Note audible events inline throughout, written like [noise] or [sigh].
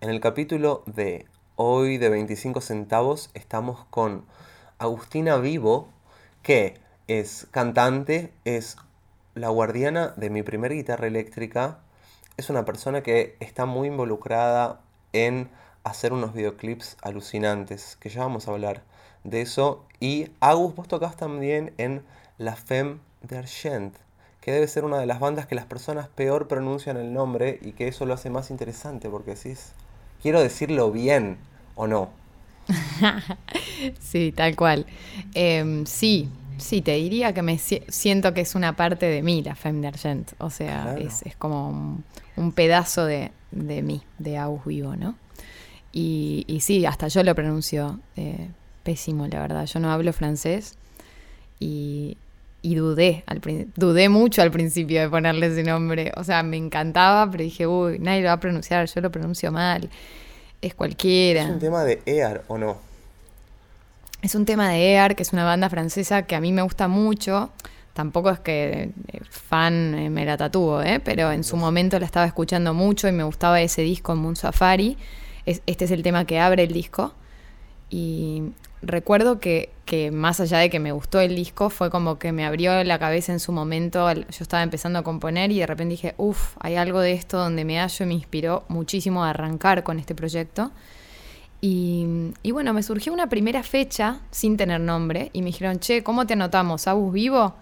En el capítulo de hoy de 25 centavos estamos con Agustina Vivo, que es cantante, es la guardiana de mi primer guitarra eléctrica, es una persona que está muy involucrada en hacer unos videoclips alucinantes, que ya vamos a hablar de eso. Y Agus, vos tocás también en La Femme d'Argent, que debe ser una de las bandas que las personas peor pronuncian el nombre y que eso lo hace más interesante, porque decís, quiero decirlo bien o no. [laughs] sí, tal cual. Em, sí, sí, te diría que me siento que es una parte de mí, la Femme d'Argent. O sea, es, como un, pedazo de, mí, de Agus Vivo, ¿no? Y, y, sí, hasta yo lo pronuncio eh, pésimo, la verdad. Yo no hablo francés y, y dudé, al, dudé mucho al principio de ponerle ese nombre. O sea, me encantaba, pero dije, uy, nadie lo va a pronunciar, yo lo pronuncio mal. Es cualquiera. ¿Es un tema de EAR o no? Es un tema de EAR, que es una banda francesa que a mí me gusta mucho. Tampoco es que eh, fan eh, me la tatúo, ¿eh? pero en su momento la estaba escuchando mucho y me gustaba ese disco Moon Safari. este es el tema que abre el disco. Y recuerdo que, que, más allá de que me gustó el disco, fue como que me abrió la cabeza en su momento. Yo estaba empezando a componer y de repente dije, uff, hay algo de esto donde me hallo y me inspiró muchísimo a arrancar con este proyecto. Y, y, bueno, me surgió una primera fecha sin tener nombre y me dijeron, che, ¿cómo te anotamos? ¿Abus vivo?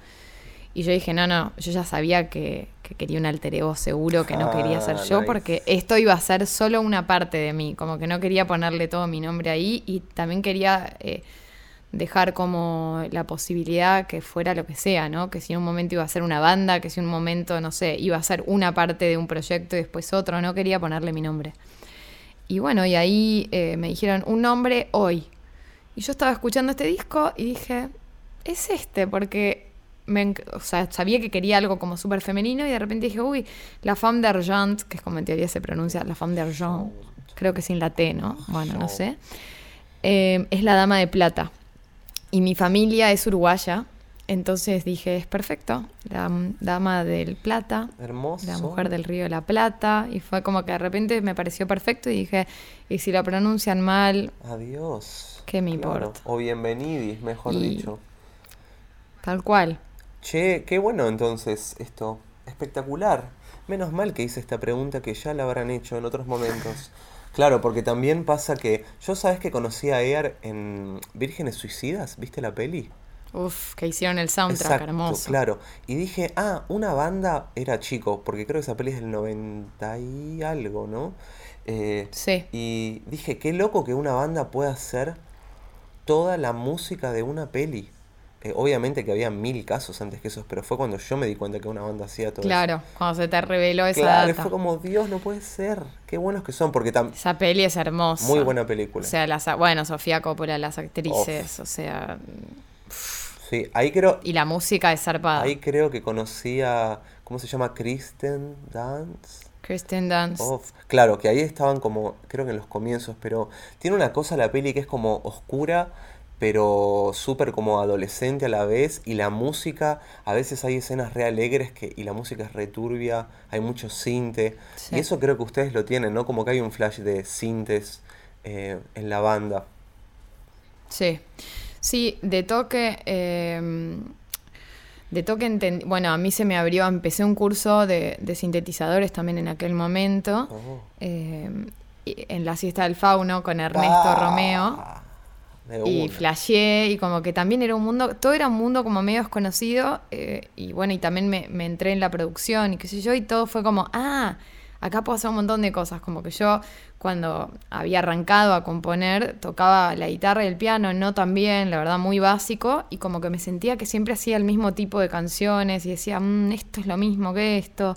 Y yo dije, no, no, yo ya sabía que, quería un alter ego seguro, que no quería ser ah, yo, porque esto iba a ser solo una parte de mí, como que no quería ponerle todo mi nombre ahí y también quería eh, dejar como la posibilidad que fuera lo que sea, ¿no? Que si en un momento iba a ser una banda, que si en un momento, no sé, iba a ser una parte de un proyecto y después otro, no quería ponerle mi nombre. Y bueno, y ahí eh, me dijeron un nombre hoy. Y yo estaba escuchando este disco y dije, es este, porque o sea, sabía que quería algo como súper femenino y de repente dije, uy, la femme d'argent, que es como en teoría se pronuncia, la femme d'argent, creo que sin la T, ¿no? Bueno, no sé. Eh, es la dama de plata. Y mi familia es uruguaya, entonces dije, es perfecto, la dama del plata, Hermoso. la mujer del río de la plata, y fue como que de repente me pareció perfecto y dije, y si la pronuncian mal, adiós. ¿Qué me importa? O bienvenidis, mejor dicho. Tal cual. Che, qué bueno entonces esto. Espectacular. Menos mal que hice esta pregunta que ya la habrán hecho en otros momentos. Claro, porque también pasa que yo sabes que conocí a Ear en Vírgenes Suicidas, ¿viste la peli? Uf, que hicieron el soundtrack hermoso. Claro, y dije, ah, una banda era chico, porque creo que esa peli es del 90 y algo, ¿no? Eh, sí. Y dije, qué loco que una banda pueda hacer toda la música de una peli. Eh, obviamente que había mil casos antes que esos, pero fue cuando yo me di cuenta que una banda hacía todo claro, cuando se te reveló esa claro, fue como, Dios, no puede ser. Qué buenos que son, porque también... Esa peli es hermosa. Muy buena película. O sea, las, bueno, Sofía Coppola, las actrices, o sea... Sí, ahí creo... Y la música es zarpada. Ahí creo que conocía, ¿cómo se llama? Kristen Dance. Kristen Dance. Claro, que ahí estaban como, creo que en los comienzos, pero tiene una cosa la peli que es como oscura, pero súper como adolescente a la vez y la música, a veces hay escenas re alegres que, y la música es returbia, hay mucho cinte y eso creo que ustedes lo tienen, ¿no? Como que hay un flash de cintes eh, en la banda. Sí, sí, de toque... Em, de toque, bueno, a mí se me abrió, empecé un curso de, sintetizadores también en aquel momento, oh. em, en la siesta del fauno con Ernesto ah. Romeo y flasheé y como que también era un mundo, todo era un mundo como medio desconocido eh, y bueno, y también me, entré en la producción y qué sé yo y todo fue como, ah, acá puedo hacer un montón de cosas, como que yo cuando había arrancado a componer tocaba la guitarra y el piano, no tan bien, la verdad muy básico y como que me sentía que siempre hacía el mismo tipo de canciones y decía, mm, esto es lo mismo que esto.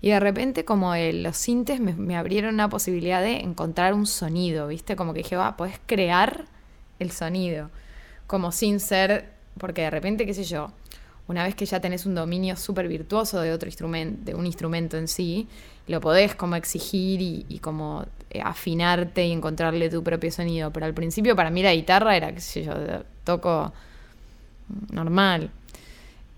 Y de repente como los sintes me, me abrieron una posibilidad de encontrar un sonido, ¿viste? Como que dije, va, podés crear el sonido, como sin ser, porque de repente, qué sé yo, una vez que ya tenés un dominio súper virtuoso de otro instrumento, de un instrumento en sí, lo podés como exigir y, como eh, afinarte y encontrarle tu propio sonido. Pero al principio para mí la guitarra era, qué sé yo, toco normal.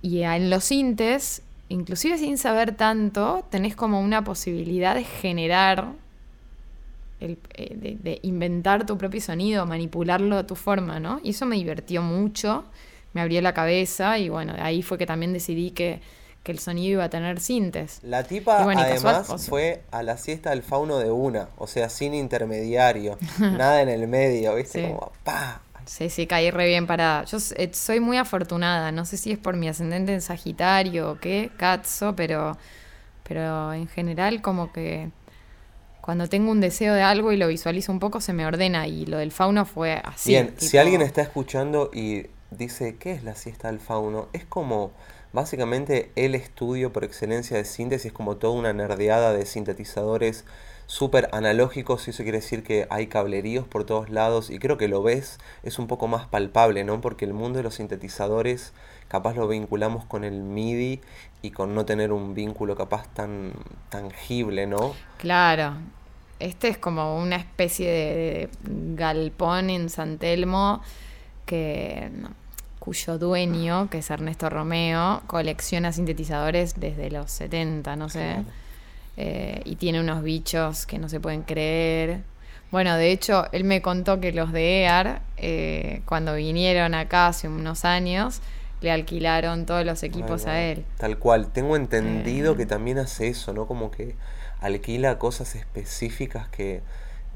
Y en los sintes, inclusive sin saber tanto, tenés como una posibilidad de generar el, eh, de, de inventar tu propio sonido, manipularlo a tu forma, ¿no? Y eso me divirtió mucho, me abrió la cabeza y bueno, ahí fue que también decidí que, que el sonido iba a tener sintes. La tipa bueno, además casual, fue a la siesta del fauno de una, o sea, sin intermediario, [laughs] nada en el medio, ¿viste? Sí. Como pa. Sí, sí, caí re bien parada. Yo eh, soy muy afortunada, no sé si es por mi ascendente en Sagitario o qué, Katso, pero, pero en general como que cuando tengo un deseo de algo y lo visualizo un poco se me ordena y lo del fauno fue así. Bien, si alguien está escuchando y dice, ¿qué es la siesta del fauno? Es como básicamente el estudio por excelencia de síntesis, como toda una nerdeada de sintetizadores súper analógicos, y eso quiere decir que hay cableríos por todos lados, y creo que lo ves, es un poco más palpable, ¿no? Porque el mundo de los sintetizadores capaz lo vinculamos con el MIDI y con no tener un vínculo capaz tan tangible, ¿no? Claro, este es como una especie de, de galpón en San Telmo que, no, cuyo dueño, que es Ernesto Romeo, colecciona sintetizadores desde los 70, no sé, Claro. eh, y tiene unos bichos que no se pueden creer. Bueno, de hecho, él me contó que los de EAR, eh, cuando vinieron acá hace unos años, le alquilaron todos los equipos a él. Tal cual. Tengo entendido Eh. que también hace eso, ¿no? Como que alquila cosas específicas que...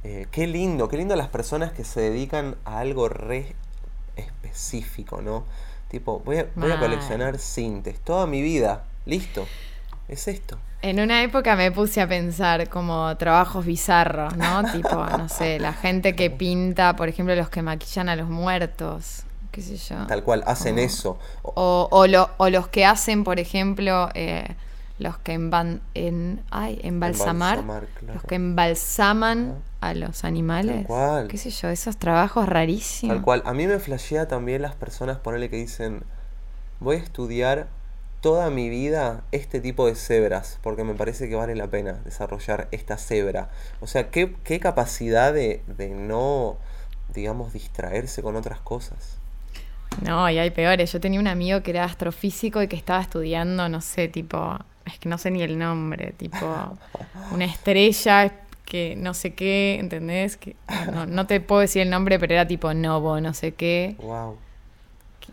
eh, qué lindo, qué lindo las personas que se dedican a algo re específico, ¿no? Tipo, voy a, voy a Mal. coleccionar cintes toda mi vida. Listo. Es esto. En una época me puse a pensar como trabajos bizarros, ¿no? tipo, no sé, la gente que [laughs] pinta, por ejemplo, los que maquillan a los muertos, qué sé yo. Tal cual, hacen eso. O- lo- o los que hacen, por ejemplo, eh, los que emban- en, ay, embalsamar, Embalsamar, claro. los que embalsaman a los animales. Tal cual. Qué sé yo, esos trabajos rarísimos. Tal cual. A mí me flashea también las personas, ponerle que dicen, voy a estudiar toda mi vida este tipo de cebras, porque me parece que vale la pena desarrollar esta cebra. O sea, qué, qué capacidad de, de no, digamos, distraerse con otras cosas. No, y hay peores. Yo tenía un amigo que era astrofísico y que estaba estudiando, no sé, tipo, es que no sé ni el nombre, tipo, una estrella que no sé qué, ¿entendés? Que, no, no te puedo decir el nombre, pero era tipo Novo, no sé qué. Wow.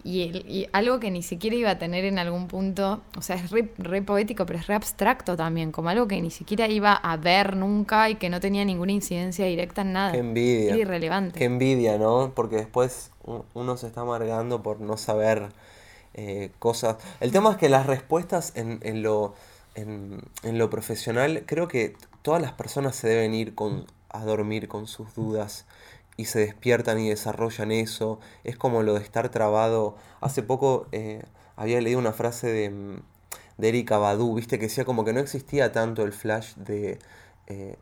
Y, el- y algo que ni siquiera iba a tener en algún punto, o sea, es re, re poético, pero es re abstracto también, como algo que ni siquiera iba a ver nunca y que no tenía ninguna incidencia directa en nada. Qué envidia. Era irrelevante. Qué envidia, ¿no? Porque después uno se está amargando por no saber eh, cosas. El tema es que las respuestas en, en lo, en, en lo profesional, creo que todas las personas se deben ir con, a dormir con sus dudas y se despiertan y desarrollan eso. Es como lo de estar trabado. Hace poco eh, había leído una frase de, de Erika Badu, viste, que decía como que no existía tanto el flash de eh,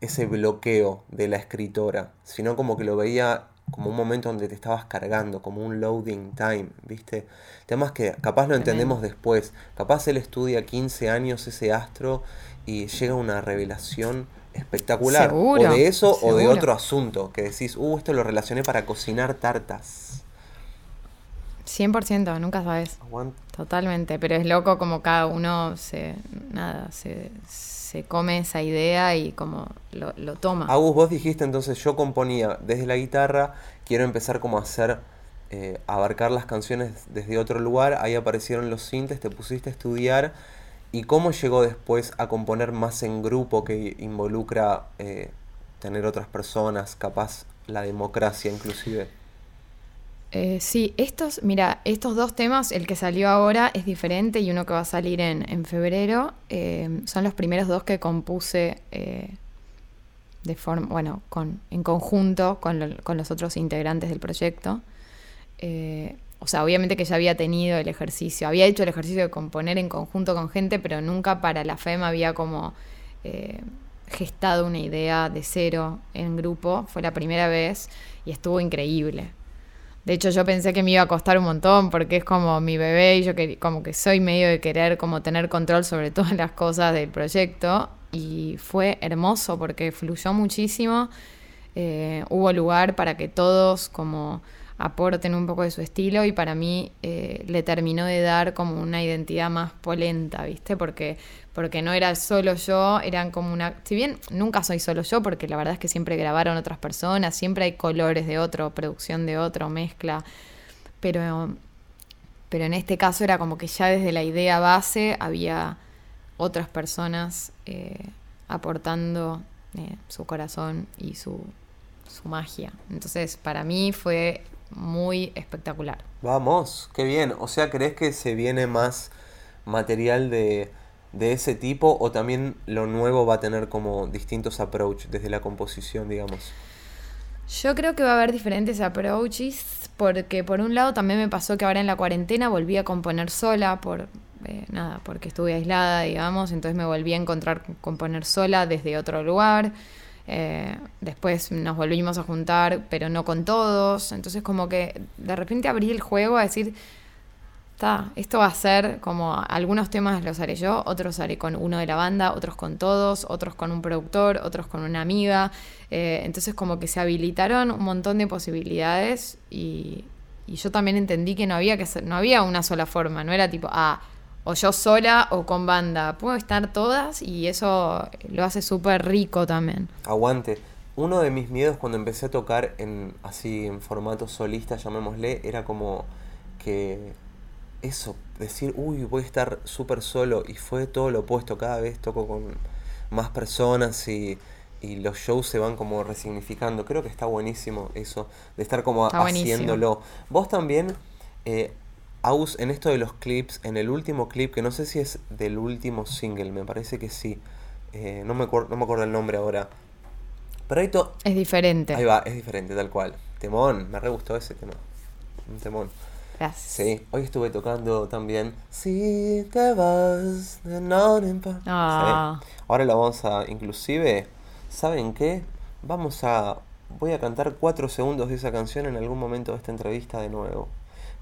ese bloqueo de la escritora, sino como que lo veía como un momento donde te estabas cargando, como un loading time, ¿viste? Temas que capaz lo entendemos después. Capaz él estudia 15 años ese astro y llega una revelación espectacular. Seguro, o de eso o de otro asunto, que decís, uh, esto lo relacioné para cocinar tartas. 100%, nunca sabes. Totalmente, pero es loco como cada uno se, nada, se, se come esa idea y como lo, lo toma. Agus, vos dijiste entonces, yo componía desde la guitarra, quiero empezar como a hacer, eh, abarcar las canciones desde otro lugar, ahí aparecieron los sintes, te pusiste a estudiar, y cómo llegó después a componer más en grupo que involucra eh, tener otras personas, capaz la democracia inclusive. Eh, sí, estos, mira, estos dos temas, el que salió ahora es diferente y uno que va a salir en, en febrero, eh, son los primeros dos que compuse eh, de forma, bueno, con, en conjunto con, con los otros integrantes del proyecto. O sea, obviamente que ya había tenido el ejercicio, había hecho el ejercicio de componer en conjunto con gente, pero nunca para la FEM había como gestado una idea de cero en grupo. Fue la primera vez y estuvo increíble. De hecho, yo pensé que me iba a costar un montón porque es como mi bebé y yo como que soy medio de querer como tener control sobre [laughs] todas las cosas del proyecto y fue hermoso porque fluyó muchísimo. Eh, hubo lugar para que todos como aporten un poco de su estilo y para mí eh, le terminó de dar como una identidad más polenta, ¿viste? Porque, porque no era solo yo, eran como una... Si bien nunca soy solo yo, porque la verdad es que siempre grabaron otras personas, siempre hay colores de otro, producción de otro, mezcla, pero, pero en este caso era como que ya desde la idea base había otras personas eh, aportando eh, su corazón y su, su magia. Entonces, para mí fue muy espectacular. Vamos, qué bien. O sea, ¿crees que se viene más material de, de ese tipo o también lo nuevo va a tener como distintos approaches desde la composición, digamos? Yo creo que va a haber diferentes approaches porque por un lado también me pasó que ahora en la cuarentena volví a componer sola por eh, nada, porque estuve aislada, digamos, entonces me volví a encontrar componer sola desde otro lugar. Eh, después nos volvimos a juntar, pero no con todos. Entonces como que de repente abrí el juego a decir, está, esto va a ser como algunos temas los haré yo, otros haré con uno de la banda, otros con todos, otros con un productor, otros con una amiga. Eh, entonces como que se habilitaron un montón de posibilidades y, yo también entendí que no había que no había una sola forma, no era tipo, ah, o yo sola o con banda. Puedo estar todas y eso lo hace súper rico también. Aguante. Uno de mis miedos cuando empecé a tocar en así en formato solista, llamémosle, era como que eso, decir, uy, voy a estar súper solo y fue todo lo opuesto, cada vez toco con más personas y, y, los shows se van como resignificando. Creo que está buenísimo eso, de estar como haciéndolo. Vos también eh, Aus, en esto de los clips, en el último clip, que no sé si es del último single, me parece que sí. Eh, no, me acuerdo, no me acuerdo el nombre ahora. Pero ahí. Es diferente. Ahí va, es diferente, tal cual. Temón, me re gustó ese tema. Un temón. Gracias. Sí, hoy estuve tocando también. Si te vas no ah. Ahora lo vamos a, inclusive, ¿saben qué? Vamos a, voy a cantar cuatro segundos de esa canción en algún momento de esta entrevista de nuevo.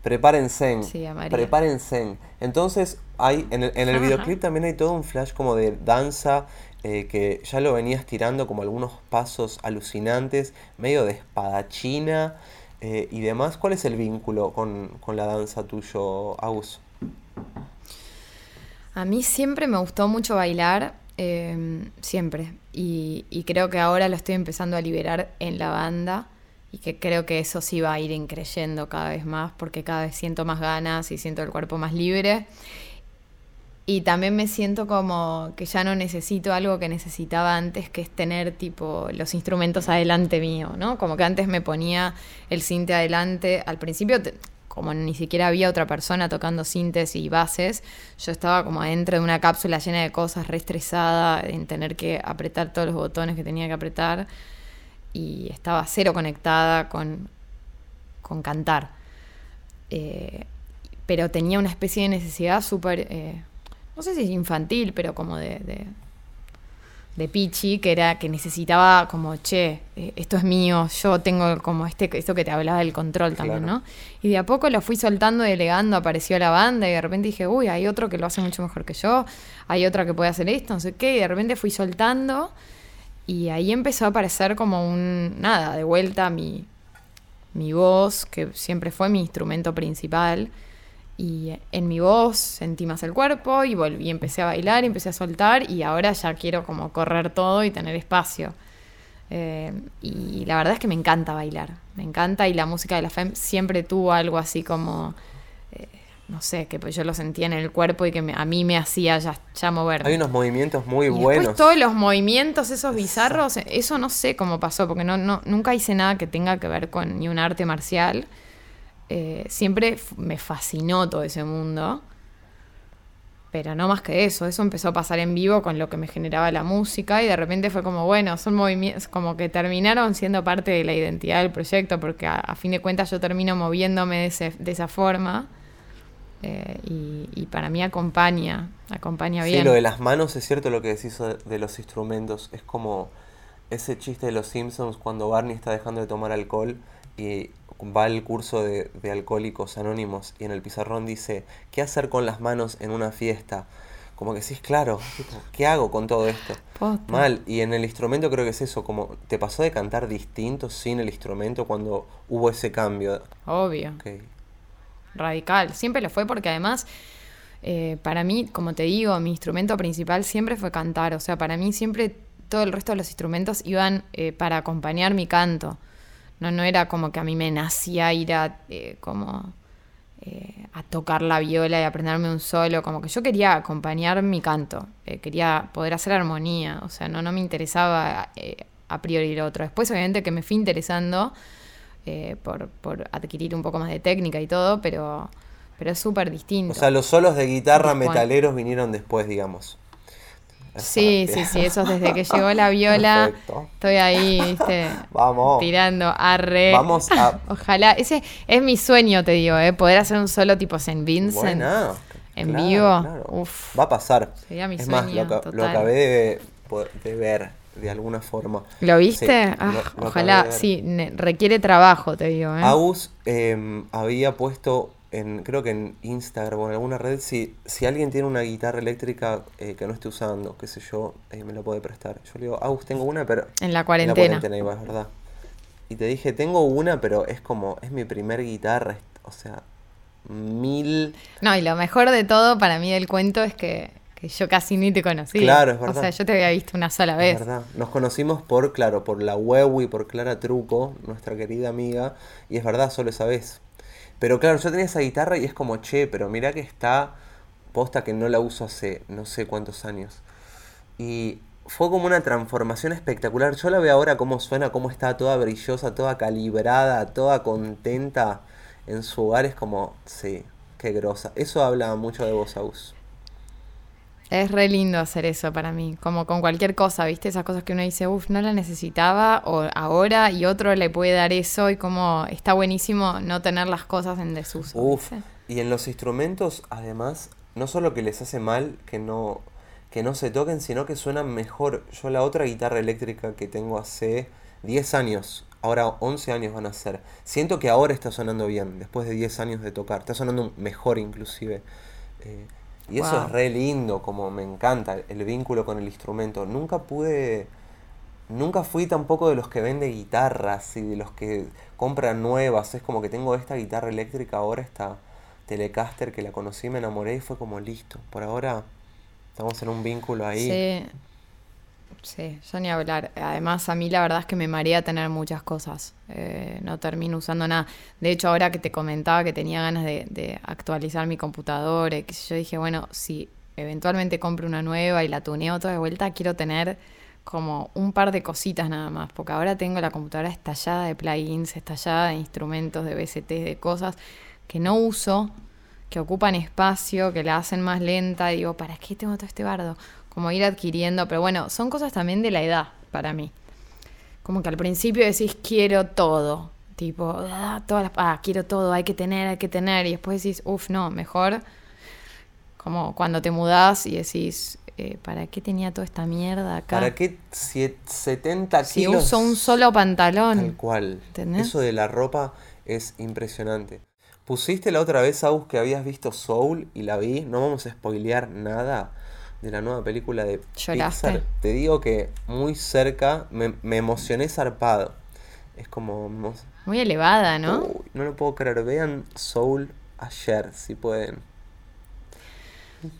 Prepárense. Sí, prepárense. Entonces, hay, en el, en el videoclip también hay todo un flash como de danza eh, que ya lo venías tirando como algunos pasos alucinantes, medio de espadachina eh, y demás. ¿Cuál es el vínculo con, la danza tuyo, Agus? A mí siempre me gustó mucho bailar, em, siempre. Y, creo que ahora lo estoy empezando a liberar en la banda y que creo que eso sí va a ir increyendo cada vez más porque cada vez siento más ganas y siento el cuerpo más libre. Y también me siento como que ya no necesito algo que necesitaba antes, que es tener tipo los instrumentos adelante mío, ¿no? Como que antes me ponía el cinte adelante. Al principio, como ni siquiera había otra persona tocando cintes y bases, yo estaba como adentro de una cápsula llena de cosas, re estresada, en tener que apretar todos los botones que tenía que apretar y estaba cero conectada con, con cantar. Eh, pero tenía una especie de necesidad súper, eh, no sé si es infantil, pero como de, de, de, pichi, que era que necesitaba como, che, eh, esto es mío, yo tengo como este, esto que te hablaba del control también, ¿no? Y de a poco lo fui soltando, delegando, apareció la banda y de repente dije, uy, hay otro que lo hace mucho mejor que yo, hay otra que puede hacer esto, no sé qué, y de repente fui soltando y ahí empezó a aparecer como un, nada, de vuelta mi, mi voz, que siempre fue mi instrumento principal. Y en mi voz sentí más el cuerpo y volví, empecé a bailar, empecé a soltar y ahora ya quiero como correr todo y tener espacio. Eh, y la verdad es que me encanta bailar, me encanta y la música de la FEM siempre tuvo algo así como no sé, que pues yo lo sentía en el cuerpo y que a mí me hacía ya, ya moverme. Hay unos movimientos muy y buenos. todos los movimientos, esos bizarros, eso no sé cómo pasó, porque no, no, nunca hice nada que tenga que ver con ni un arte marcial. Eh, siempre me fascinó todo ese mundo. Pero no más que eso, eso empezó a pasar en vivo con lo que me generaba la música y de repente fue como, bueno, son movimientos, como que terminaron siendo parte de la identidad del proyecto, porque a, fin de cuentas yo termino moviéndome de, de esa forma. Eh, y, para mí acompaña, acompaña bien. Sí, lo de las manos es cierto lo que decís de los instrumentos. Es como ese chiste de los Simpsons cuando Barney está dejando de tomar alcohol y va al curso de, de alcohólicos anónimos y en el pizarrón dice, ¿qué hacer con las manos en una fiesta? como que decís, claro, tipo, ¿qué hago con todo esto? Posta. Mal, y en el instrumento creo que es eso, como te pasó de cantar distinto sin el instrumento cuando hubo ese cambio. Obvio. Radical. Siempre lo fue porque además, eh, para mí, como te digo, mi instrumento principal siempre fue cantar. O sea, para mí siempre todo el resto de los instrumentos iban eh, para acompañar mi canto. No, no era como que a mí me nacía ir a eh, como eh, a tocar la viola y aprenderme un solo. Como que yo quería acompañar mi canto. eh, quería poder hacer armonía. O sea, no, no me interesaba eh, a priori lo otro. Después, obviamente, que me fui interesando eh, por, por adquirir un poco más de técnica y todo, pero, pero es súper distinto. O sea, los solos de guitarra metaleros vinieron después, digamos. Sí, sí, sí, eso desde que llegó la [laughs] viola. Perfecto. Estoy ahí, viste, Vamos. tirando arre. Vamos a- [laughs] Ojalá, ese es mi sueño, te digo, ¿eh? poder hacer un solo tipo Saint Vincent. Buena. en Claro, vivo. claro. Uf. Va a pasar. Sería mi es más, lo, ca- lo total. acabé de, ver de alguna forma. ¿Lo viste? Sí, Ah, lo- lo acabé ojalá, sí, requiere trabajo, te digo. ¿eh? Agus eh, había puesto en, creo que en Instagram o en alguna red, si, si alguien tiene una guitarra eléctrica eh, que no esté usando, qué sé yo, eh, me la puede prestar. Yo le digo, Agus, tengo una, pero... En la En cuarentena. la cuarentena iba, es verdad. Y te dije, tengo una, pero es como, es mi primer guitarra, es- o sea, mil... No, y lo mejor de todo para mí del cuento es que, que yo casi ni te conocía. Claro, es verdad. O sea, yo te había visto una sola Es vez. verdad. Nos conocimos por, claro, por la web y por Clara Truco, nuestra querida amiga, y es verdad, solo esa vez. Pero claro, yo tenía esa guitarra y es como, che, pero mira que está posta que no la uso hace no sé cuántos años. Y fue como una transformación espectacular. Yo la veo ahora cómo suena, cómo está toda brillosa, toda calibrada, toda contenta en su hogar. Es como, sí, qué grosa. Eso habla mucho de vos, Aus. Es re lindo hacer eso para mí, como con cualquier cosa, ¿viste? Esas cosas que uno dice, uff, no la necesitaba o ahora y otro le puede dar eso y como está buenísimo no tener las cosas en desuso. Uf, ¿viste? y en los instrumentos, además, no solo que les hace mal que no, que no se toquen, sino que suenan mejor. Yo la otra guitarra eléctrica que tengo hace 10 años, ahora 11 años van a ser, siento que ahora está sonando bien, después de 10 años de tocar, está sonando mejor inclusive. Eh, y eso es re lindo, como me encanta el vínculo con el instrumento. Nunca pude... Nunca fui tampoco de los que vende guitarras y de los que compran nuevas. Es como que tengo esta guitarra eléctrica ahora, esta Telecaster que la conocí, me enamoré y fue como listo. Por ahora estamos en un vínculo ahí. Sí, sí, yo ni hablar. Además, a mí la verdad es que me marea tener muchas cosas. Eh, no termino usando nada. De hecho, ahora que te comentaba que tenía ganas de, actualizar mi computadora, y que yo dije, bueno, si eventualmente compro una nueva y la tuneo toda de vuelta, quiero tener como un par de cositas nada más, porque ahora tengo la computadora estallada de plugins, estallada de instrumentos, de BCT, de cosas que no uso, que ocupan espacio, que la hacen más lenta. Y digo, ¿para qué tengo todo este bardo? Como ir adquiriendo, pero bueno, son cosas también de la edad para mí. Como que al principio decís, quiero todo. Tipo, ah, todas las, ah, quiero todo, hay que tener, hay que tener. Y después decís, uff, no, mejor. Como cuando te mudás y decís, eh, ¿para qué tenía toda esta mierda acá? ¿Para qué sie- 70 Si kilos? uso un solo pantalón. Tal cual. ¿Entendés? Eso de la ropa es impresionante. Pusiste la otra vez, Aus, que habías visto Soul y la vi. No vamos a spoilear nada de la nueva película de ¿Lloraste? Pixar. Te digo que muy cerca me, me emocioné zarpado. Es como... Muy elevada, ¿no? Uy, no lo puedo creer. Vean Soul ayer, si pueden.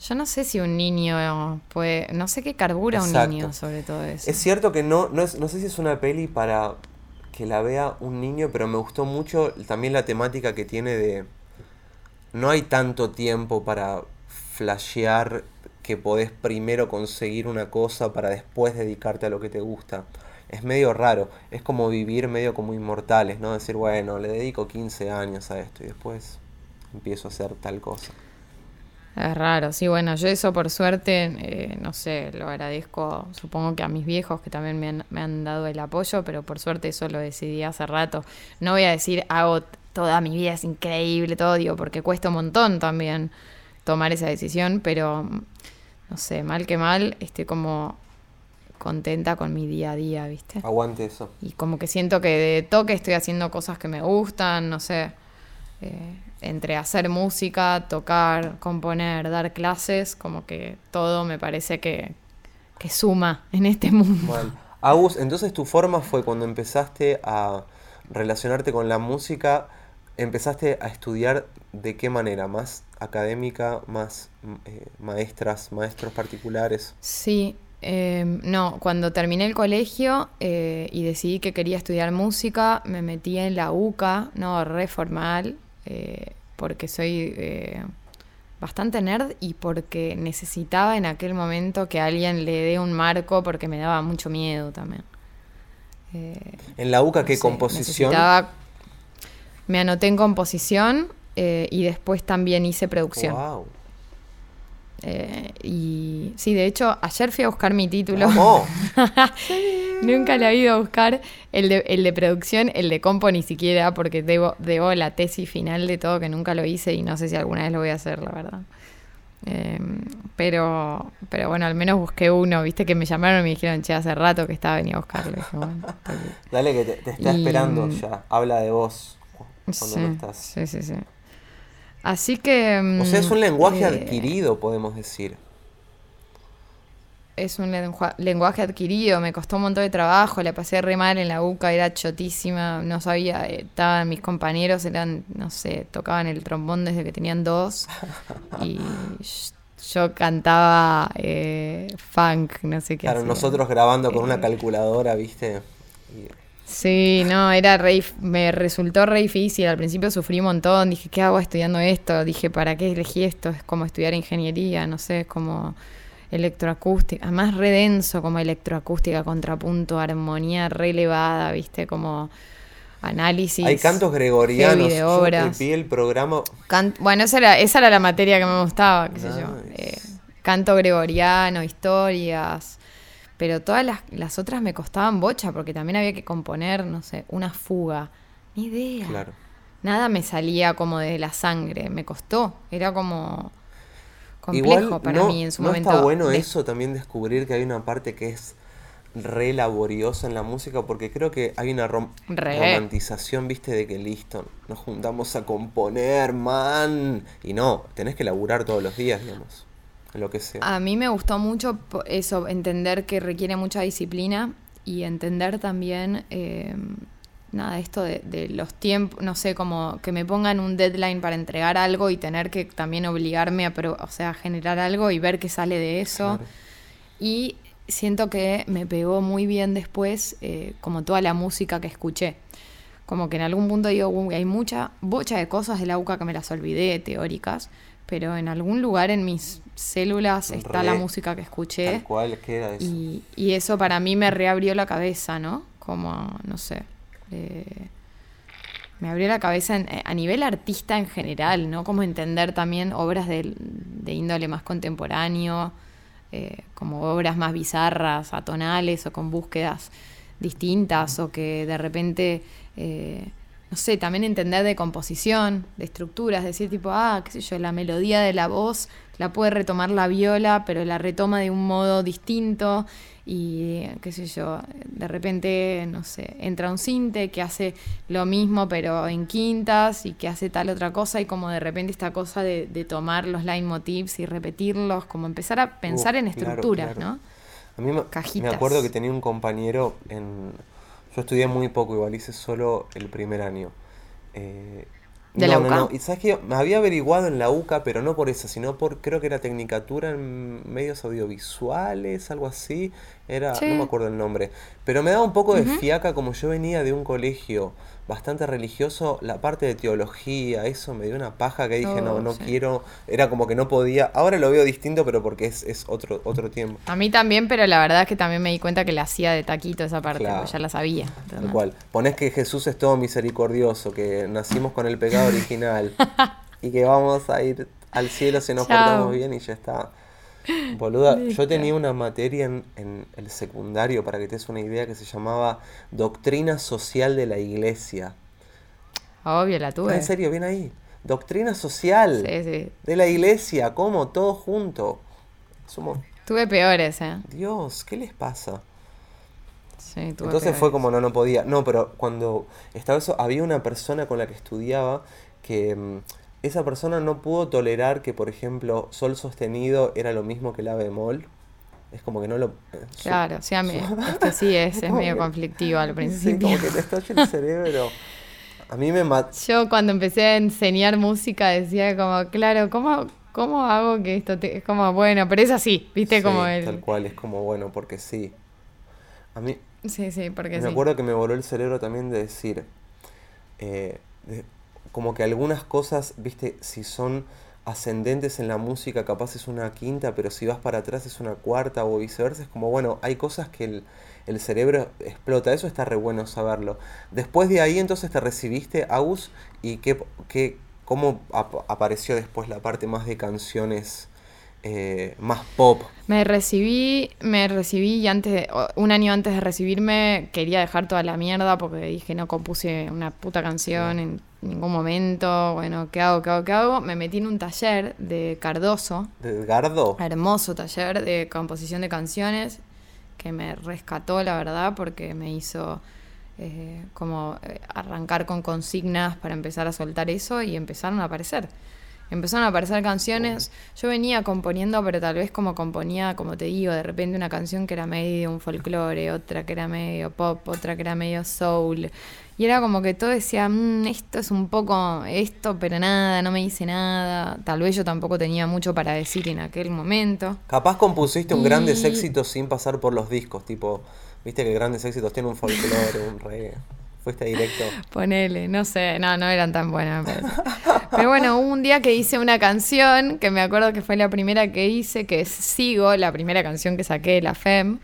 Yo no sé si un niño puede. No sé qué carbura un niño sobre todo eso. Es cierto que no, no, es- no sé si es una peli para que la vea un niño, pero me gustó mucho también la temática que tiene de... No hay tanto tiempo para flashear que podés primero conseguir una cosa para después dedicarte a lo que te gusta. Es medio raro, es como vivir medio como inmortales, ¿no? Decir, bueno, le dedico 15 años a esto y después empiezo a hacer tal cosa. Es raro, sí, bueno, yo eso por suerte, eh, no sé, lo agradezco, supongo que a mis viejos que también me han, me han dado el apoyo, pero por suerte eso lo decidí hace rato. No voy a decir, hago toda mi vida, es increíble, todo, digo, porque cuesta un montón también tomar esa decisión, pero no sé, mal que mal, estoy como contenta con mi día a día, ¿viste? Aguante eso. Y como que siento que de toque estoy haciendo cosas que me gustan, no sé. Eh, entre hacer música, tocar, componer, dar clases, como que todo me parece que, que suma en este mundo. Agus, entonces tu forma fue cuando empezaste a relacionarte con la música, empezaste a estudiar de qué manera, más académica, más eh, maestras, maestros particulares. Sí, em, no, cuando terminé el colegio eh, y decidí que quería estudiar música, me metí en la UCA, no, re formal, eh, porque soy bastante nerd y porque necesitaba en aquel momento que alguien le dé un marco porque me daba mucho miedo también. ¿En la UCA qué composición? Me anoté en composición eh, y después también hice producción. Eh, y sí, de hecho, ayer fui a buscar mi título. [laughs] Nunca le he ido a buscar el de, el de producción, el de compo ni siquiera, porque debo, debo la tesis final de todo, que nunca lo hice y no sé si alguna vez lo voy a hacer, la verdad. Em, pero, pero bueno, al menos busqué uno, viste que me llamaron y me dijeron, che, hace rato que estaba venía a buscarlo. Dale que te, está esperando ya, habla de vos cuando no estás. Sí, sí, sí. Así que... O sea, es un mm, lenguaje eh, adquirido, podemos decir. Es un lenguaje adquirido, me costó un montón de trabajo, le pasé re mal en la UCA, era chotísima, no sabía, eh, estaban mis compañeros, eran, no sé, tocaban el trombón desde que tenían dos [laughs] y yo cantaba eh, funk, no sé qué. Claro, nosotros grabando con una calculadora, viste. Sí, no, era re, me resultó re difícil. Al principio sufrí un montón. Dije, ¿qué hago estudiando esto? Dije, ¿para qué elegí esto? Es como estudiar ingeniería, no sé, es como electroacústica. Además, re denso, como electroacústica, contrapunto, armonía re elevada, ¿viste? Como análisis. Hay cantos gregorianos. De obras. Yo el programa. bueno, esa era, esa era la materia que me gustaba, qué sé yo. Eh, canto gregoriano, historias pero todas las, otras me costaban bocha porque también había que componer, no sé, una fuga. Ni idea. Claro. Nada me salía como de la sangre, me costó. Era como complejo para mí en su momento. Está bueno eso también descubrir que hay una parte que es re laboriosa en la música porque creo que hay una romantización, viste, de que listo, nos juntamos a componer, man. Y no, tenés que laburar todos los días, digamos lo que sea. A mí me gustó mucho eso, entender que requiere mucha disciplina y entender también, eh, nada, esto de, los tiempos, no sé, como que me pongan un deadline para entregar algo y tener que también obligarme a, o sea, generar algo y ver qué sale de eso. Y siento que me pegó muy bien después, eh, como toda la música que escuché. Como que en algún punto digo, hay mucha bocha de cosas de la UCA que me las olvidé, teóricas, pero en algún lugar en mis células está la música que escuché. Tal cual queda eso. Y, y, eso para mí me reabrió la cabeza, ¿no? Como, no sé. Eh, me abrió la cabeza a nivel artista en general, ¿no? Como entender también obras de, índole más contemporáneo, eh, como obras más bizarras, atonales o con búsquedas distintas o que de repente... Eh, no sé, también entender de composición, de estructuras, decir tipo, ah, qué sé yo, la melodía de la voz la puede retomar la viola, pero la retoma de un modo distinto y qué sé yo, de repente, no sé, entra un cinte que hace lo mismo pero en quintas y que hace tal otra cosa y como de repente esta cosa de, tomar los leitmotivs y repetirlos, como empezar a pensar en estructuras, ¿no? A mí me acuerdo que tenía un compañero en yo estudié muy poco, igual hice solo el primer año. Eh, de la UCA. No, Y sabes que me había averiguado en la UCA, pero no por eso, sino por creo que era Tecnicatura en medios audiovisuales, algo así. Era, no me acuerdo el nombre. Pero me daba un poco de fiaca como yo venía de un colegio bastante religioso, la parte de teología, eso me dio una paja que dije, no, oh, no quiero, era como que no podía, ahora lo veo distinto, pero porque es, es otro, otro tiempo. A mí también, pero la verdad es que también me di cuenta que le hacía de taquito esa parte, ya la sabía. Tal cual, ponés que Jesús es todo misericordioso, que nacimos con el pecado [laughs] original y que vamos a ir al cielo si nos portamos bien y ya está. [laughs] Boluda, yo tenía una materia en, el secundario, para que te des una idea, que se llamaba Doctrina Social de la Iglesia. Obvio, la tuve. En serio, bien ahí. Doctrina Social de la Iglesia, ¿cómo? Todo junto. Somos... Tuve peores, ¿eh? Dios, ¿qué les pasa? Sí, tuve Entonces fue como no, no podía. No, pero cuando estaba eso, había una persona con la que estudiaba que mm, esa persona no pudo tolerar que, por ejemplo, sol sostenido era lo mismo que la bemol. Es como que no lo... eh, Claro, sí, a mí, esto sí es, [laughs] es medio que- conflictivo al Sí, principio. como que te estalla el cerebro. A mí me mata... Yo cuando empecé a enseñar música decía como, claro, ¿cómo, cómo hago que esto te... Es como, bueno, pero es así, ¿viste? como el... Tal cual, es como, bueno, porque sí. A mí, Sí, sí, porque me sí. acuerdo que me voló el cerebro también de decir, eh, de- como que algunas cosas, viste, si son ascendentes en la música, capaz es una quinta, pero si vas para atrás es una cuarta o viceversa, es como, bueno, hay cosas que el, el cerebro explota, eso está re bueno saberlo. Después de ahí entonces te recibiste, Agus, y qué, qué, cómo ap- apareció después la parte más de canciones eh, más pop. Me recibí, me recibí y antes, de- un año antes de recibirme quería dejar toda la mierda porque dije no compuse una puta canción en ningún momento. Bueno, ¿qué hago? ¿Qué hago? ¿Qué hago? Me metí en un taller de Cardoso, ¿De Edgardo? hermoso taller de composición de canciones que me rescató, la verdad, porque me hizo eh, como eh, arrancar con consignas para empezar a soltar eso y empezaron a aparecer. Empezaron a aparecer canciones. Yo venía componiendo, pero tal vez como componía, como te digo, de repente una canción que era medio un folclore, otra que era medio pop, otra que era medio soul. Y era como que todo decía, "Mm, esto es un poco esto, pero nada, no me dice nada. Tal vez yo tampoco tenía mucho para decir en aquel momento. Capaz compusiste un grandes Y- éxitos sin pasar por los discos, tipo, viste que grandes éxitos tienen un folclore, un reggae. Fuiste directo. Ponele, no sé, no, no eran tan buenas. Pero bueno, un día que hice una canción, que me acuerdo que fue la primera que hice, que es Sigo, la primera canción que saqué de la FEM.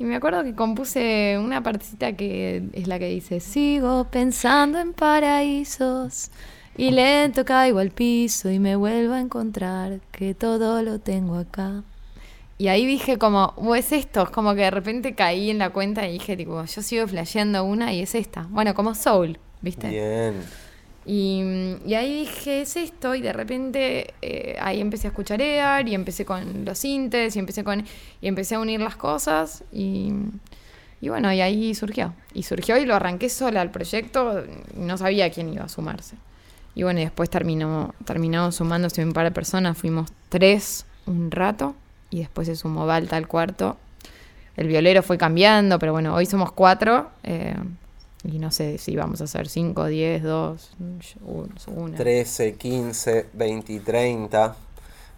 Y me acuerdo que compuse una partecita que es la que dice, sigo pensando en paraísos y lento caigo al piso y me vuelvo a encontrar que todo lo tengo acá. Y ahí dije como, "Uh, es esto, es como que de repente caí en la cuenta y dije, tipo, yo sigo flasheando una y es esta. Bueno, como Soul, ¿viste? Bien. Y, y ahí dije, es esto, y de repente eh, ahí empecé a escuchar EAR y empecé con los sintes y empecé con y empecé a unir las cosas y, y bueno, y ahí surgió. Y surgió y lo arranqué sola al proyecto, no sabía quién iba a sumarse. Y bueno, y después terminó, terminó sumándose un par de personas, fuimos tres un rato, y después se sumó Balta al cuarto. El violero fue cambiando, pero bueno, hoy somos cuatro. eh, y no sé si vamos a hacer 5, 10, 2, 1. 13, 15, 20, 30.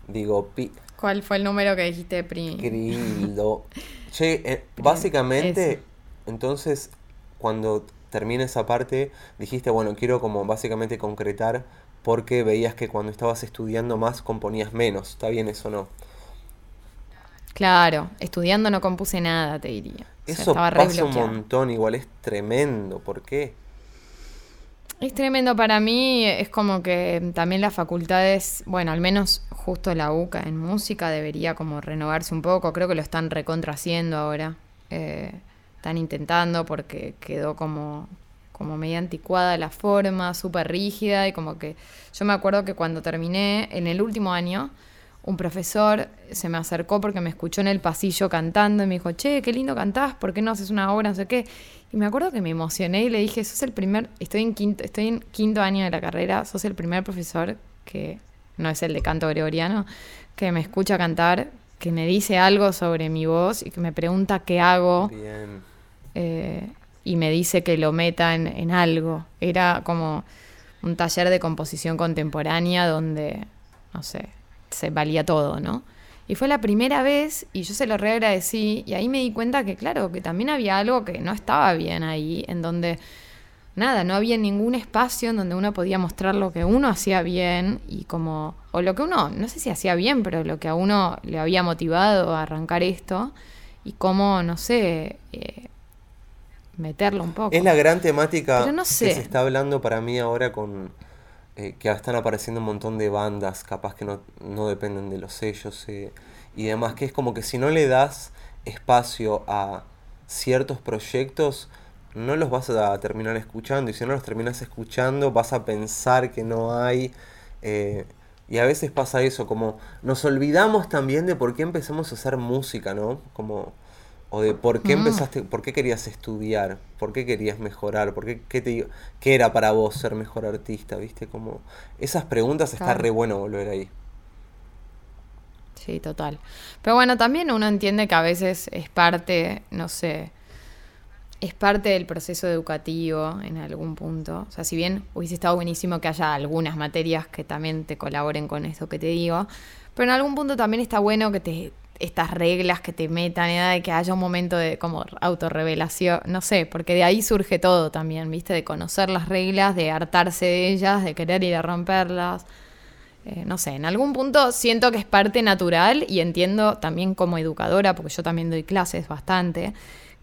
Digo, pi ¿Cuál fue el número que dijiste, Pri? grildo. [laughs] Che, eh, básicamente, ese. entonces, cuando termina esa parte, dijiste, bueno, quiero como básicamente concretar porque veías que cuando estabas estudiando más componías menos. ¿Está bien eso o no? Claro, estudiando no compuse nada, te diría. O sea, Eso estaba re pasa un montón, igual es tremendo. ¿Por qué? Es tremendo para mí, es como que también las facultades, bueno, al menos justo la UCA en música debería como renovarse un poco, creo que lo están recontra haciendo ahora, Eh, están intentando porque quedó como, como media anticuada la forma, súper rígida y como que yo me acuerdo que cuando terminé en el último año, un profesor se me acercó porque me escuchó en el pasillo cantando y me dijo, che, qué lindo cantás, ¿por qué no haces una obra? No sé qué. Y me acuerdo que me emocioné y le dije, sos el primer, estoy en quinto, estoy en quinto año de la carrera, sos el primer profesor que no es el de canto gregoriano, que me escucha cantar, que me dice algo sobre mi voz y que me pregunta qué hago Bien. eh, y me dice que lo meta en, en algo. Era como un taller de composición contemporánea donde, no sé, se valía todo, ¿no? Y fue la primera vez y yo se lo reagradecí y ahí me di cuenta que, claro, que también había algo que no estaba bien ahí, en donde, nada, no había ningún espacio en donde uno podía mostrar lo que uno hacía bien y como, o lo que uno, no sé si hacía bien, pero lo que a uno le había motivado a arrancar esto y cómo, no sé, eh, meterlo un poco. Es la gran temática no que sé. se está hablando para mí ahora con eh, que están apareciendo un montón de bandas, capaz que no, no dependen de los sellos eh, y demás, que es como que si no le das espacio a ciertos proyectos, no los vas a terminar escuchando, y si no los terminas escuchando, vas a pensar que no hay. eh, y a veces pasa eso, como nos olvidamos también de por qué empezamos a hacer música, ¿no? Como o de por qué Mm. empezaste, por qué querías estudiar, por qué querías mejorar, por qué, qué, te, qué era para vos ser mejor artista, ¿viste? Como esas preguntas está re bueno volver ahí. Sí, total. Pero bueno, también uno entiende que a veces es parte, no sé, es parte del proceso educativo en algún punto. O sea, si bien hubiese estado buenísimo que haya algunas materias que también te colaboren con esto que te digo, pero en algún punto también está bueno que te estas reglas que te metan, ¿eh? de que haya un momento de como autorrevelación, no sé, porque de ahí surge todo también, ¿viste? De conocer las reglas, de hartarse de ellas, de querer ir a romperlas. Eh, no sé, en algún punto siento que es parte natural y entiendo también como educadora, porque yo también doy clases bastante,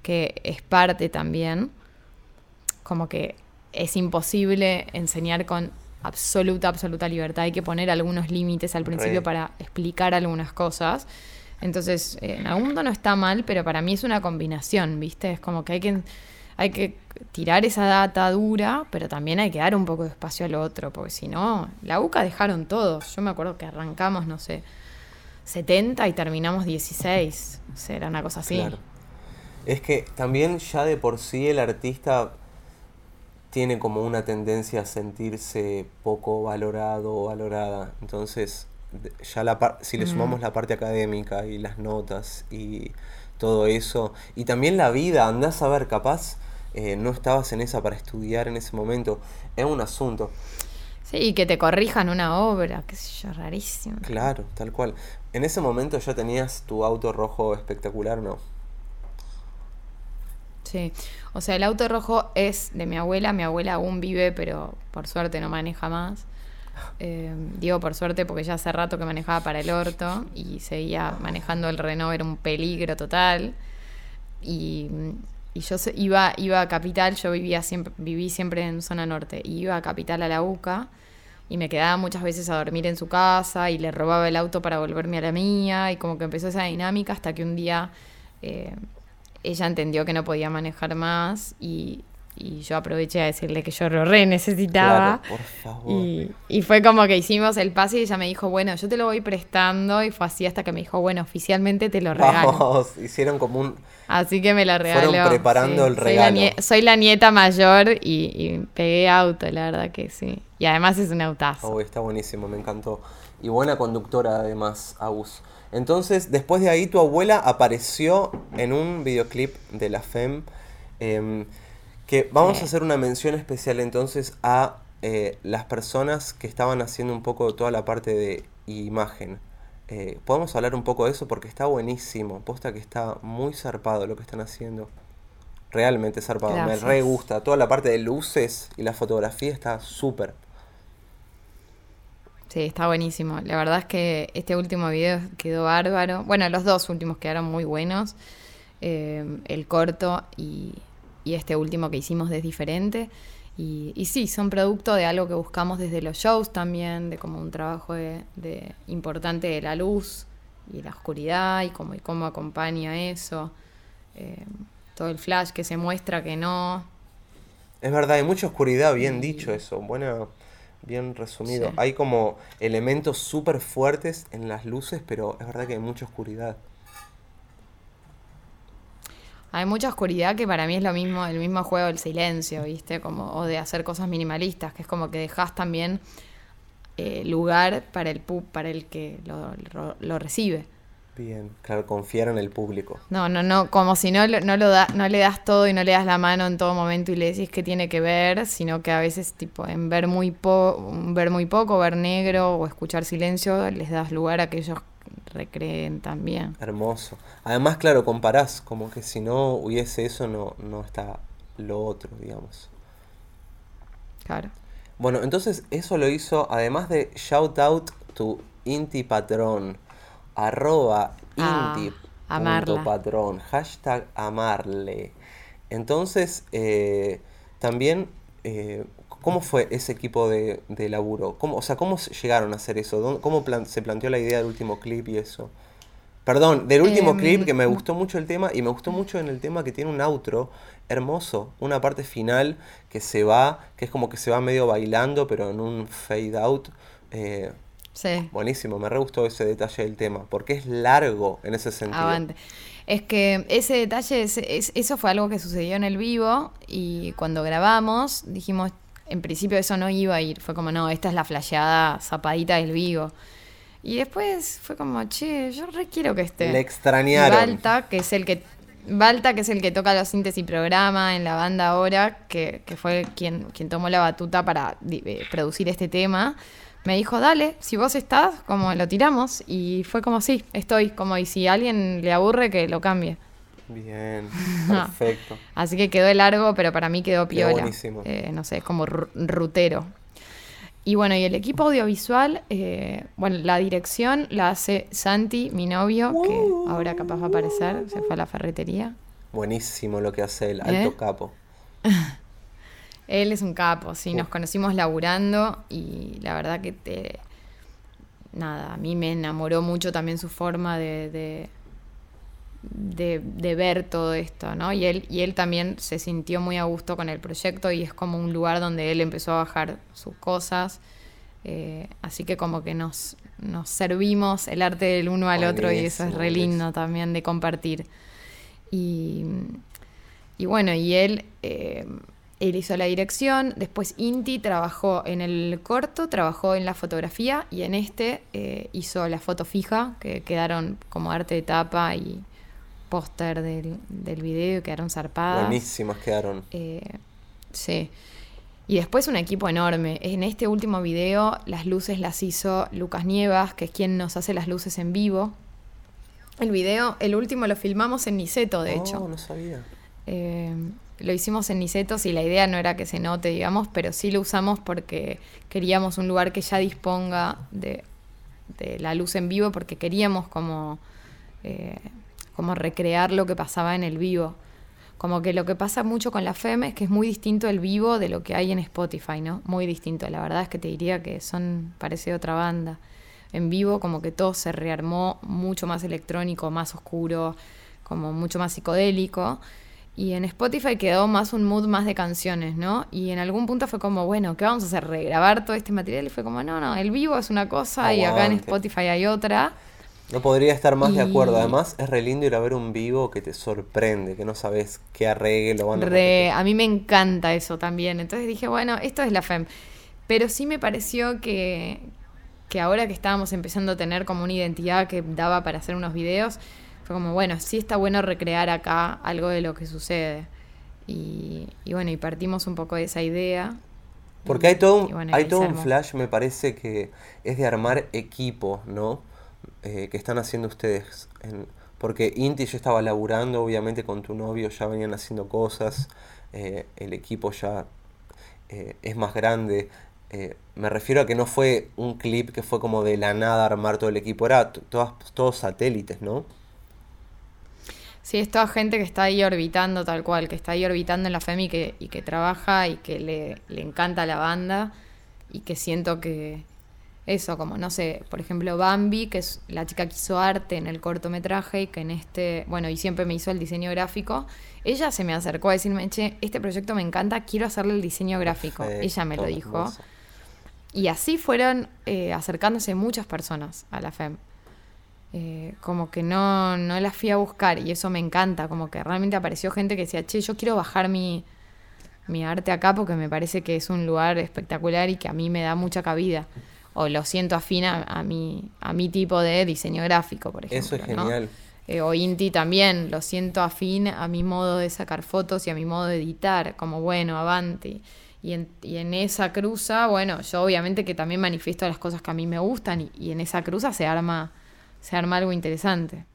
que es parte también, como que es imposible enseñar con absoluta, absoluta libertad. Hay que poner algunos límites al principio Re. para explicar algunas cosas. Entonces, eh, en algún punto no está mal, pero para mí es una combinación, ¿viste? Es como que hay que, hay que tirar esa data dura, pero también hay que dar un poco de espacio al otro, porque si no, la UCA dejaron todos. Yo me acuerdo que arrancamos, no sé, 70 y terminamos 16. O sea, una cosa así. Claro. Es que también ya de por sí el artista tiene como una tendencia a sentirse poco valorado o valorada. Entonces, ya la par- si le Mm. sumamos la parte académica y las notas y todo eso, y también la vida, andás a ver, capaz eh, no estabas en esa para estudiar en ese momento, es un asunto. Sí, y que te corrijan una obra, qué sé yo, rarísimo. Claro, tal cual. En ese momento ya tenías tu auto rojo espectacular, ¿no? Sí, o sea, el auto rojo es de mi abuela, mi abuela aún vive, pero por suerte no maneja más. Eh, digo por suerte porque ya hace rato que manejaba para el orto y seguía manejando el Renault, era un peligro total. Y, y yo iba, iba a Capital, yo vivía siempre, viví siempre en zona norte, y iba a Capital a la UCA y me quedaba muchas veces a dormir en su casa y le robaba el auto para volverme a la mía y como que empezó esa dinámica hasta que un día eh, ella entendió que no podía manejar más y, y yo aproveché a decirle que yo lo re necesitaba. Claro, por favor. Y, y fue como que hicimos el pase y ella me dijo, bueno, yo te lo voy prestando. Y fue así hasta que me dijo, bueno, oficialmente te lo regalo. Vamos, hicieron como un... Así que me la regaló. Fueron preparando el Soy la, regalo. soy la nieta mayor y, y pegué auto, la verdad que sí. Y además es un autazo. Oh, está buenísimo, me encantó. Y buena conductora además, Agus. Entonces, después de ahí tu abuela apareció en un videoclip de la FEM. em, que vamos a hacer una mención especial entonces a eh, las personas que estaban haciendo un poco toda la parte de imagen. Eh, Podemos hablar un poco de eso porque está buenísimo. Posta que está muy zarpado lo que están haciendo. Realmente zarpado. Me re gusta. Toda la parte de luces y la fotografía está súper. Sí, está buenísimo. La verdad es que este último video quedó bárbaro. Bueno, los dos últimos quedaron muy buenos. Eh, el corto y, y este último que hicimos es diferente. Y, y sí, son producto de algo que buscamos desde los shows también, de como un trabajo de, de importante de la luz y la oscuridad y cómo, y cómo acompaña eso. Eh, todo el flash que se muestra que no. Es verdad, hay mucha oscuridad, bien dicho eso, buena, bien resumido. Sí. Hay como elementos súper fuertes en las luces, pero es verdad que hay mucha oscuridad. Hay mucha oscuridad que para mí es lo mismo, el mismo juego del silencio, ¿viste? Como, o de hacer cosas minimalistas, que es como que dejas también eh, lugar para el pu- para el que lo, lo- lo recibe. Bien, claro, confiar en el público. No, no, no, como si no, no, lo da, no le das todo y no le das la mano en todo momento y le decís que tiene que ver, sino que a veces tipo en ver muy, po ver muy poco, ver negro o escuchar silencio, les das lugar a que ellos recreen también. Hermoso. Además, claro, comparás, como que si no hubiese eso, no, no está lo otro, digamos. Claro. Bueno, entonces eso lo hizo, además de shout out to Inti Patrón, arroba Ah, Inti punto patrón, hashtag amarle. Entonces, eh, también, eh, ¿cómo fue ese equipo de, de laburo? ¿Cómo, o sea, ¿cómo llegaron a hacer eso? ¿Dónde- ¿Cómo plan- se planteó la idea del último clip y eso? Perdón, del último Em, clip que me gustó mucho el tema y me gustó mucho en el tema que tiene un outro hermoso, una parte final que se va, que es como que se va medio bailando pero en un fade out. eh, Sí. Buenísimo, me re gustó ese detalle del tema, porque es largo en ese sentido. Avante. Es que ese detalle, es- es- eso fue algo que sucedió en el vivo y cuando grabamos dijimos, en principio eso no iba a ir, fue como, no, esta es la flasheada zapadita del vivo. Y después fue como, che, yo re quiero que esté. Le extrañaron. Y Balta, que es el que Balta, que es el que toca los síntesis programa en la banda ahora, que, que fue quien, quien tomó la batuta para eh, producir este tema, me dijo, dale, si vos estás, como lo tiramos. Y fue como, sí, estoy, como, y si a alguien le aburre, que lo cambie. Bien, [laughs] perfecto. Así que quedó largo, pero para mí quedó Quedó piola. buenísimo. Eh, no sé, es como ru- rutero. Y bueno, y el equipo audiovisual, eh, bueno, la dirección la hace Santi, mi novio, que ahora capaz va a aparecer, se fue a la ferretería. Buenísimo lo que hace el alto ¿Eh? capo. [laughs] Él es un capo, sí, nos conocimos laburando y la verdad que te... Nada, a mí me enamoró mucho también su forma de, de, de- de ver todo esto, ¿no? Y él, y él también se sintió muy a gusto con el proyecto y es como un lugar donde él empezó a bajar sus cosas. eh, así que como que nos, nos servimos el arte del uno al otro y eso es re lindo también de compartir. Y, y bueno, y él, eh, él hizo la dirección, después Inti trabajó en el corto, trabajó en la fotografía y en este eh, hizo la foto fija, que quedaron como arte de tapa y póster del, del video, quedaron zarpadas. Buenísimas quedaron. Eh, sí. Y después un equipo enorme. En este último video las luces las hizo Lucas Nievas, que es quien nos hace las luces en vivo. El video, el último lo filmamos en Niceto, de Oh, hecho. no sabía. Eh, lo hicimos en Nicetos y la idea no era que se note, digamos, pero sí lo usamos porque queríamos un lugar que ya disponga de, de la luz en vivo, porque queríamos como, eh, como recrear lo que pasaba en el vivo. Como que lo que pasa mucho con la FEM es que es muy distinto el vivo de lo que hay en Spotify, ¿no? Muy distinto. La verdad es que te diría que son, parece otra banda. En vivo como que todo se rearmó mucho más electrónico, más oscuro, como mucho más psicodélico. Y en Spotify quedó más un mood más de canciones, ¿no? Y en algún punto fue como, bueno, ¿qué vamos a hacer? ¿Regrabar todo este material? Y fue como, no, no, el vivo es una cosa y acá en. Spotify hay otra. No podría estar más de acuerdo. Además, es re lindo ir a ver un vivo que te sorprende, que no sabes qué arreglo van a Re- a mí me encanta eso también. Entonces dije, bueno, esto es la FEM. Pero sí me pareció que, que ahora que estábamos empezando a tener como una identidad que daba para hacer unos videos, fue como, bueno, sí está bueno recrear acá algo de lo que sucede. Y, y bueno, y partimos un poco de esa idea. Porque hay todo un, bueno, hay todo un flash, me parece que es de armar equipo, ¿no? Eh, que están haciendo ustedes. Porque Inti ya estaba laburando, obviamente con tu novio ya venían haciendo cosas, eh, el equipo ya eh, es más grande. Eh, me refiero a que no fue un clip que fue como de la nada armar todo el equipo, era todas, todos satélites, ¿no? Sí, es toda gente que está ahí orbitando tal cual, que está ahí orbitando en la FEM y que, y que trabaja y que le, le encanta la banda y que siento que eso, como no sé, por ejemplo Bambi, que es la chica que hizo arte en el cortometraje y que en este, bueno, y siempre me hizo el diseño gráfico, ella se me acercó a decirme, che, este proyecto me encanta, quiero hacerle el diseño gráfico. ella me lo dijo. hermoso. Y así fueron eh, acercándose muchas personas a la FEM. Eh, como que no, no las fui a buscar y eso me encanta, como que realmente apareció gente que decía, che, yo quiero bajar mi, mi arte acá porque me parece que es un lugar espectacular y que a mí me da mucha cabida. O lo siento afín a, a mi, a mi tipo de diseño gráfico, por ejemplo. Eso es ¿no? genial. Eh, o Inti también, lo siento afín a mi modo de sacar fotos y a mi modo de editar, como bueno, avanti. Y en, y en esa cruza, bueno, yo obviamente que también manifiesto las cosas que a mí me gustan y, y en esa cruza se arma, se arma algo interesante.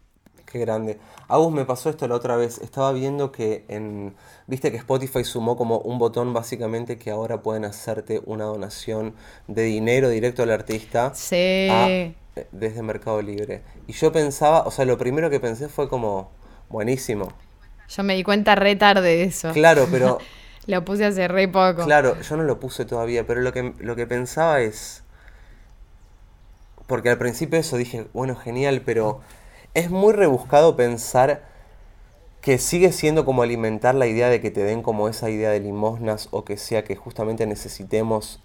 Qué grande. Agus me pasó esto la otra vez. Estaba viendo que en. Viste que Spotify sumó como un botón básicamente que ahora pueden hacerte una donación de dinero directo al artista Sí. a- eh, desde Mercado Libre. Y yo pensaba, o sea, lo primero que pensé fue como, buenísimo. Yo me di cuenta re tarde de eso. Claro, pero [laughs] Lo puse hace re poco. Claro, yo no lo puse todavía, pero lo que, lo que pensaba es. Porque al principio eso dije, bueno, genial, pero es muy rebuscado pensar que sigue siendo como alimentar la idea de que te den como esa idea de limosnas o que sea que justamente necesitemos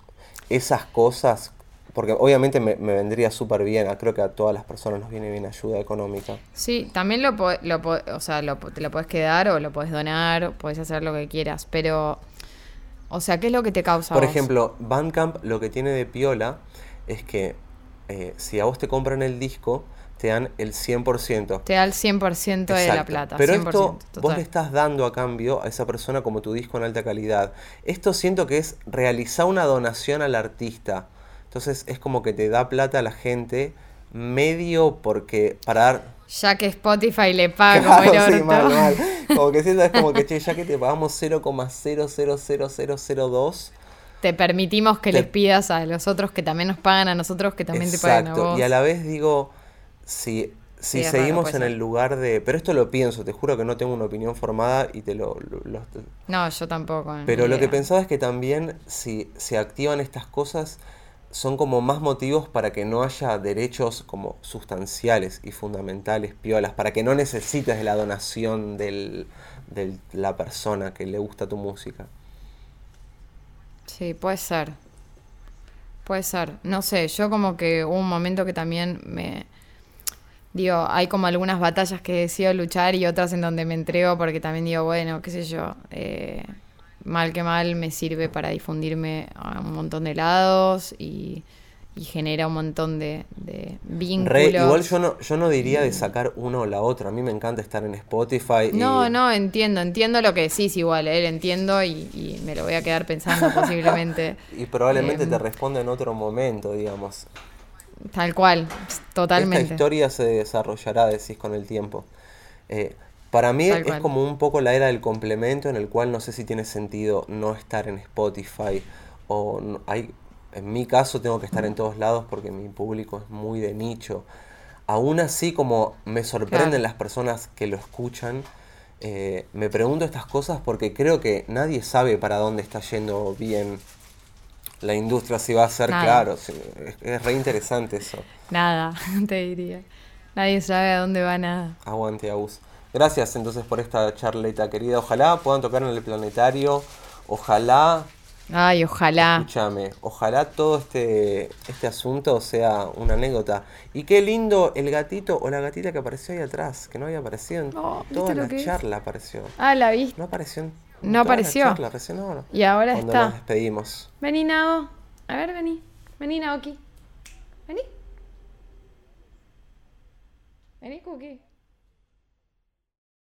esas cosas porque obviamente me, me vendría súper bien, a- creo que a todas las personas nos viene bien ayuda económica. Sí, también lo, lo, o sea, lo, te lo puedes quedar o lo puedes donar, puedes hacer lo que quieras, pero, o sea, ¿qué es lo que te causa? Por vos? ejemplo, Bandcamp lo que tiene de piola es que eh, si a vos te compran el disco, te dan el 100%. te da el 100% de la Exacto. plata. Pero 100%, esto vos le estás dando a cambio a esa persona como tu disco en alta calidad. Esto siento que es realizar una donación al artista. Entonces es como que te da plata a la gente medio porque para dar... Ya que Spotify le paga como el Claro, sí, orto. mal, mal. [laughs] Como que siento es como que, che, ya que te pagamos 0,000002, Te permitimos que Te- les pidas a los otros que también nos pagan a nosotros que también te paguen a Exacto, vos. y a la vez digo, si, si Sí, es raro, seguimos en ser. el lugar de... Pero esto lo pienso, te juro que no tengo una opinión formada y te lo... lo- lo- No, yo tampoco. pero lo que pensaba es que también si se activan estas cosas son como más motivos para que no haya derechos como sustanciales y fundamentales, piolas, para que no necesites de la donación del- de la persona que le gusta tu música. Sí, puede ser. Puede ser. No sé, yo como que hubo un momento que también me... Digo, hay como algunas batallas que decido luchar y otras en donde me entrego porque también digo, bueno, qué sé yo, eh, mal que mal me sirve para difundirme a un montón de lados y, y genera un montón de, de vínculos. Re, igual yo no, yo no diría de sacar uno o la otra. A mí me encanta estar en Spotify. y- No, no, entiendo, entiendo lo que decís igual, eh, entiendo y, y me lo voy a quedar pensando [laughs] posiblemente. Y probablemente Em, te responda en otro momento, digamos. Tal cual, totalmente. Esta historia se desarrollará, decís, con el tiempo. Eh, para mí Tal es cual. como un poco la era del complemento en el cual no sé si tiene sentido no estar en Spotify o no- hay en mi caso tengo que estar en todos lados porque mi público es muy de nicho. Aún así como me sorprenden Claro. las personas que lo escuchan, eh, me pregunto estas cosas porque creo que nadie sabe para dónde está yendo bien la industria, si va a ser Nada. claro. sí, es, es re interesante eso. Nada, [laughs] te diría. Nadie sabe a dónde va nada. Aguante, Agus. Gracias entonces por esta charleta querida. Ojalá puedan tocar en el planetario. Ojalá, Ay, ojalá. escúchame, ojalá todo este, este asunto sea una anécdota. Y qué lindo el gatito o la gatita que apareció ahí atrás, que no había aparecido en Oh, ¿viste toda la es? charla apareció. Ah, la viste. No apareció en, No la apareció. charla, recién ahora. Y ahora Cuando está. nos despedimos. Vení, Nao. A ver, vení. Vení, Naoki. Vení. Vení, Cookie.